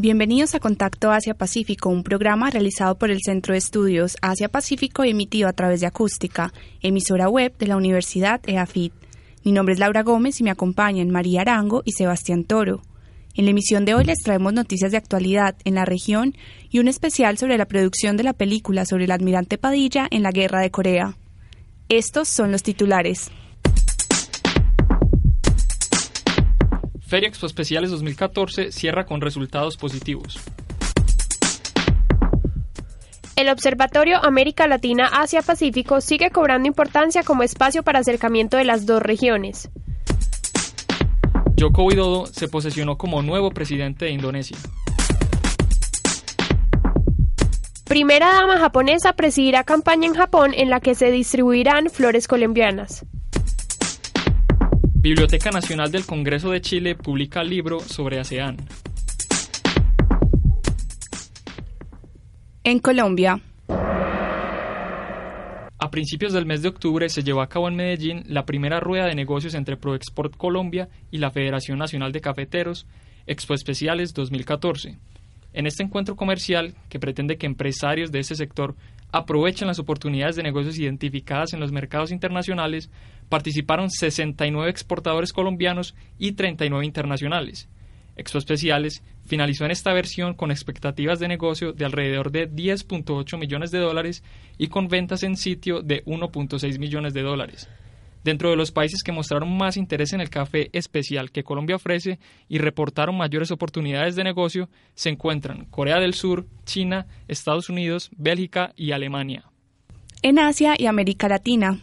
Bienvenidos a Contacto Asia-Pacífico, un programa realizado por el Centro de Estudios Asia-Pacífico y emitido a través de Acústica, emisora web de la Universidad EAFIT. Mi nombre es Laura Gómez y me acompañan María Arango y Sebastián Toro. En la emisión de hoy les traemos noticias de actualidad en la región y un especial sobre la producción de la película sobre el almirante Padilla en la Guerra de Corea. Estos son los titulares. Feria Expo Especiales 2014 cierra con resultados positivos. El Observatorio América Latina Asia Pacífico sigue cobrando importancia como espacio para acercamiento de las dos regiones. Joko Widodo se posesionó como nuevo presidente de Indonesia. Primera dama japonesa presidirá campaña en Japón en la que se distribuirán flores colombianas. Biblioteca Nacional del Congreso de Chile publica libro sobre ASEAN. En Colombia. A principios del mes de octubre se llevó a cabo en Medellín la primera rueda de negocios entre Proexport Colombia y la Federación Nacional de Cafeteros, Expo Especiales 2014. En este encuentro comercial, que pretende que empresarios de ese sector aprovechen las oportunidades de negocios identificadas en los mercados internacionales, participaron 69 exportadores colombianos y 39 internacionales. Expo Especiales finalizó en esta versión con expectativas de negocio de alrededor de 10.8 millones de dólares y con ventas en sitio de 1.6 millones de dólares. Dentro de los países que mostraron más interés en el café especial que Colombia ofrece y reportaron mayores oportunidades de negocio se encuentran Corea del Sur, China, Estados Unidos, Bélgica y Alemania. En Asia y América Latina,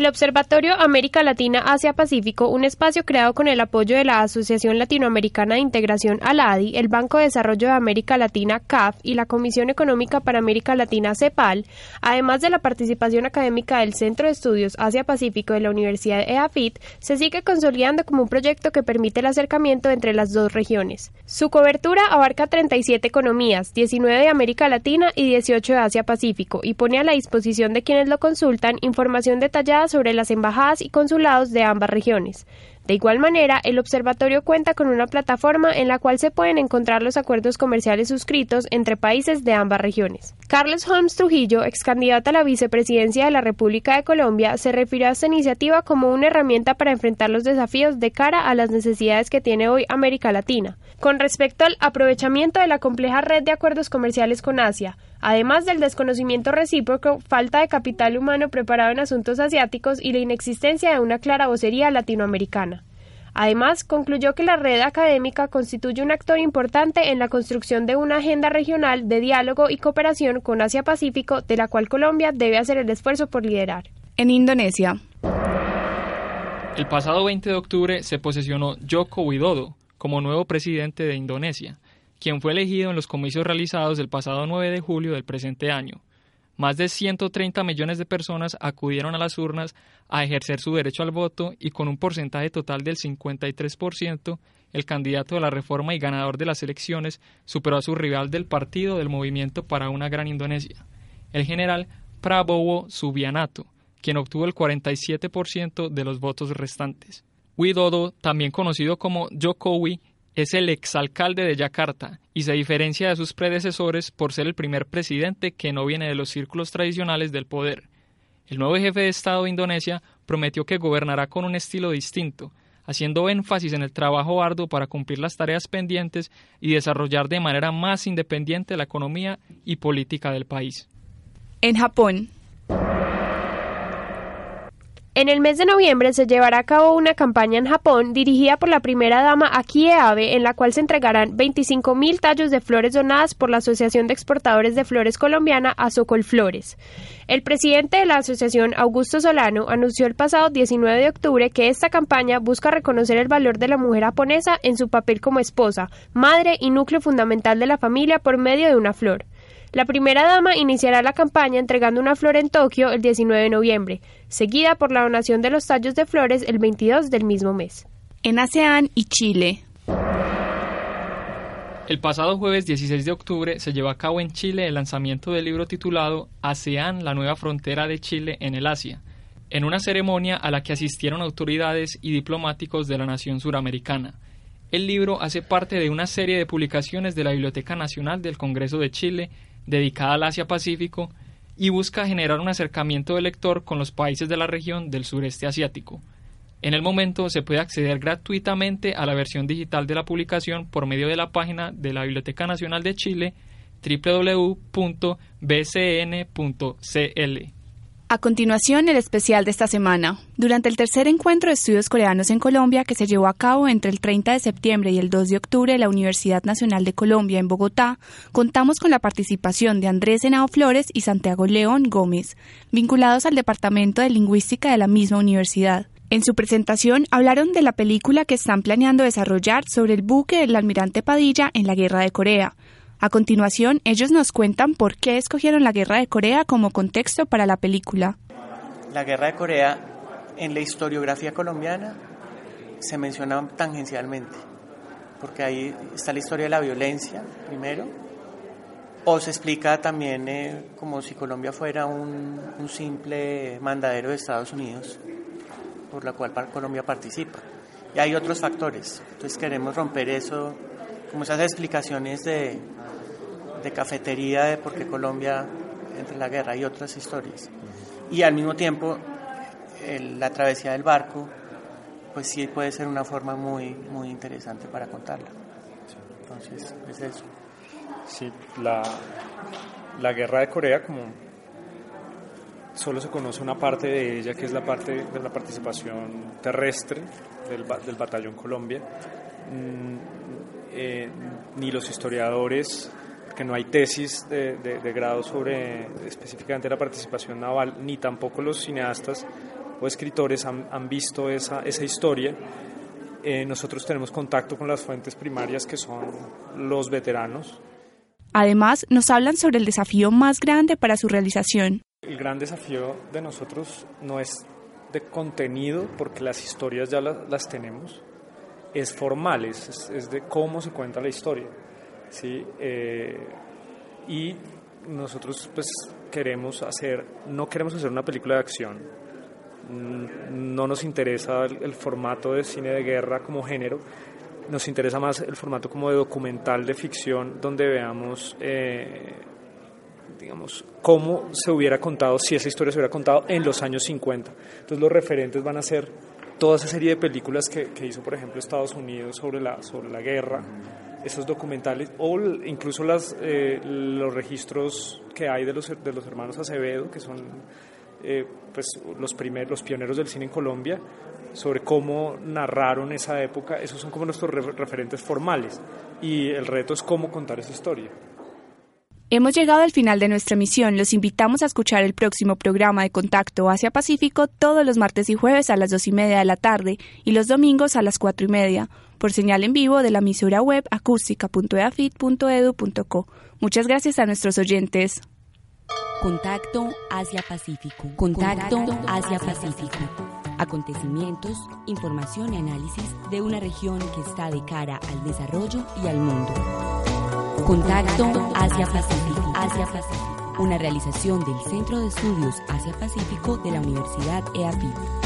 el Observatorio América Latina Asia Pacífico, un espacio creado con el apoyo de la Asociación Latinoamericana de Integración ALADI, el Banco de Desarrollo de América Latina CAF y la Comisión Económica para América Latina CEPAL, además de la participación académica del Centro de Estudios Asia Pacífico de la Universidad EAFIT, se sigue consolidando como un proyecto que permite el acercamiento entre las dos regiones. Su cobertura abarca 37 economías, 19 de América Latina y 18 de Asia Pacífico, y pone a la disposición de quienes lo consultan información detallada sobre las embajadas y consulados de ambas regiones. De igual manera, el observatorio cuenta con una plataforma en la cual se pueden encontrar los acuerdos comerciales suscritos entre países de ambas regiones. Carlos Holmes Trujillo, ex candidato a la vicepresidencia de la República de Colombia, se refirió a esta iniciativa como una herramienta para enfrentar los desafíos de cara a las necesidades que tiene hoy América Latina. Con respecto al aprovechamiento de la compleja red de acuerdos comerciales con Asia, además del desconocimiento recíproco, falta de capital humano preparado en asuntos asiáticos y la inexistencia de una clara vocería latinoamericana. Además, concluyó que la red académica constituye un actor importante en la construcción de una agenda regional de diálogo y cooperación con Asia-Pacífico, de la cual Colombia debe hacer el esfuerzo por liderar. En Indonesia. El pasado 20 de octubre se posesionó Joko Widodo como nuevo presidente de Indonesia quien fue elegido en los comicios realizados el pasado 9 de julio del presente año. Más de 130 millones de personas acudieron a las urnas a ejercer su derecho al voto y con un porcentaje total del 53%, el candidato de la reforma y ganador de las elecciones superó a su rival del partido del Movimiento para una Gran Indonesia, el general Prabowo Subianto, quien obtuvo el 47% de los votos restantes. Widodo, también conocido como Jokowi, es el exalcalde de Yakarta y se diferencia de sus predecesores por ser el primer presidente que no viene de los círculos tradicionales del poder. El nuevo jefe de Estado de Indonesia prometió que gobernará con un estilo distinto, haciendo énfasis en el trabajo arduo para cumplir las tareas pendientes y desarrollar de manera más independiente la economía y política del país. En Japón, en el mes de noviembre se llevará a cabo una campaña en Japón dirigida por la primera dama Akie Abe, en la cual se entregarán 25.000 tallos de flores donadas por la Asociación de Exportadores de Flores Colombiana, Azocol Flores. El presidente de la asociación, Augusto Solano, anunció el pasado 19 de octubre que esta campaña busca reconocer el valor de la mujer japonesa en su papel como esposa, madre y núcleo fundamental de la familia por medio de una flor. La primera dama iniciará la campaña entregando una flor en Tokio el 19 de noviembre, seguida por la donación de los tallos de flores el 22 del mismo mes. En ASEAN y Chile. El pasado jueves 16 de octubre se llevó a cabo en Chile el lanzamiento del libro titulado ASEAN, la nueva frontera de Chile en el Asia, en una ceremonia a la que asistieron autoridades y diplomáticos de la nación suramericana. El libro hace parte de una serie de publicaciones de la Biblioteca Nacional del Congreso de Chile dedicada al Asia-Pacífico y busca generar un acercamiento del lector con los países de la región del sureste asiático. En el momento se puede acceder gratuitamente a la versión digital de la publicación por medio de la página de la Biblioteca Nacional de Chile www.bcn.cl. A continuación, el especial de esta semana. Durante el tercer encuentro de estudios coreanos en Colombia, que se llevó a cabo entre el 30 de septiembre y el 2 de octubre en la Universidad Nacional de Colombia en Bogotá, contamos con la participación de Andrés Henao Flores y Santiago León Gómez, vinculados al Departamento de Lingüística de la misma universidad. En su presentación hablaron de la película que están planeando desarrollar sobre el buque del almirante Padilla en la Guerra de Corea, a continuación, ellos nos cuentan por qué escogieron la Guerra de Corea como contexto para la película. La Guerra de Corea en la historiografía colombiana se menciona tangencialmente, porque ahí está la historia de la violencia, primero, o se explica también eh, como si Colombia fuera un, un, simple mandadero de Estados Unidos, por la cual Colombia participa. Y hay otros factores, entonces queremos romper eso, como esas explicaciones de, de cafetería de por qué Colombia entre la guerra y otras historias. Y al mismo tiempo, la travesía del barco, pues sí puede ser una forma muy, muy interesante para contarla. Entonces, es eso. Sí, la, la guerra de Corea, como solo se conoce una parte de ella, que es la parte de la participación terrestre del, del batallón Colombia, mm, eh, ni los historiadores que no hay tesis de, de, grado sobre específicamente la participación naval, ni tampoco los cineastas o escritores han, han visto esa, esa historia. Eh, nosotros tenemos contacto con las fuentes primarias que son los veteranos. Además, nos hablan sobre el desafío más grande para su realización. El gran desafío de nosotros no es de contenido, porque las historias ya las, las tenemos, es formal, es, es de cómo se cuenta la historia. ¿Sí? Eh, y nosotros pues queremos hacer, no queremos hacer una película de acción, mm, no nos interesa el, formato de cine de guerra como género, nos interesa más el formato como de documental de ficción donde veamos, eh, digamos, cómo se hubiera contado, si esa historia se hubiera contado en los años 50. Entonces los referentes van a ser toda esa serie de películas que, que hizo, por ejemplo, Estados Unidos sobre la, sobre la guerra, esos documentales o incluso las, eh, los registros que hay de los, de los hermanos Acevedo, que son eh, pues, los, primeros, los pioneros del cine en Colombia, sobre cómo narraron esa época, esos son como nuestros referentes formales y el reto es cómo contar esa historia. Hemos llegado al final de nuestra emisión. Los invitamos a escuchar el próximo programa de Contacto Asia Pacífico todos los martes y jueves a las dos y media de la tarde y los domingos a las cuatro y media por señal en vivo de la emisora web acústica.eafit.edu.co. Muchas gracias a nuestros oyentes. Contacto Asia Pacífico. Contacto Asia Pacífico. Acontecimientos, información y análisis de una región que está de cara al desarrollo y al mundo. Contacto Asia Pacífico. Asia Pacífico. Una realización del Centro de Estudios Asia Pacífico de la Universidad EAFIT.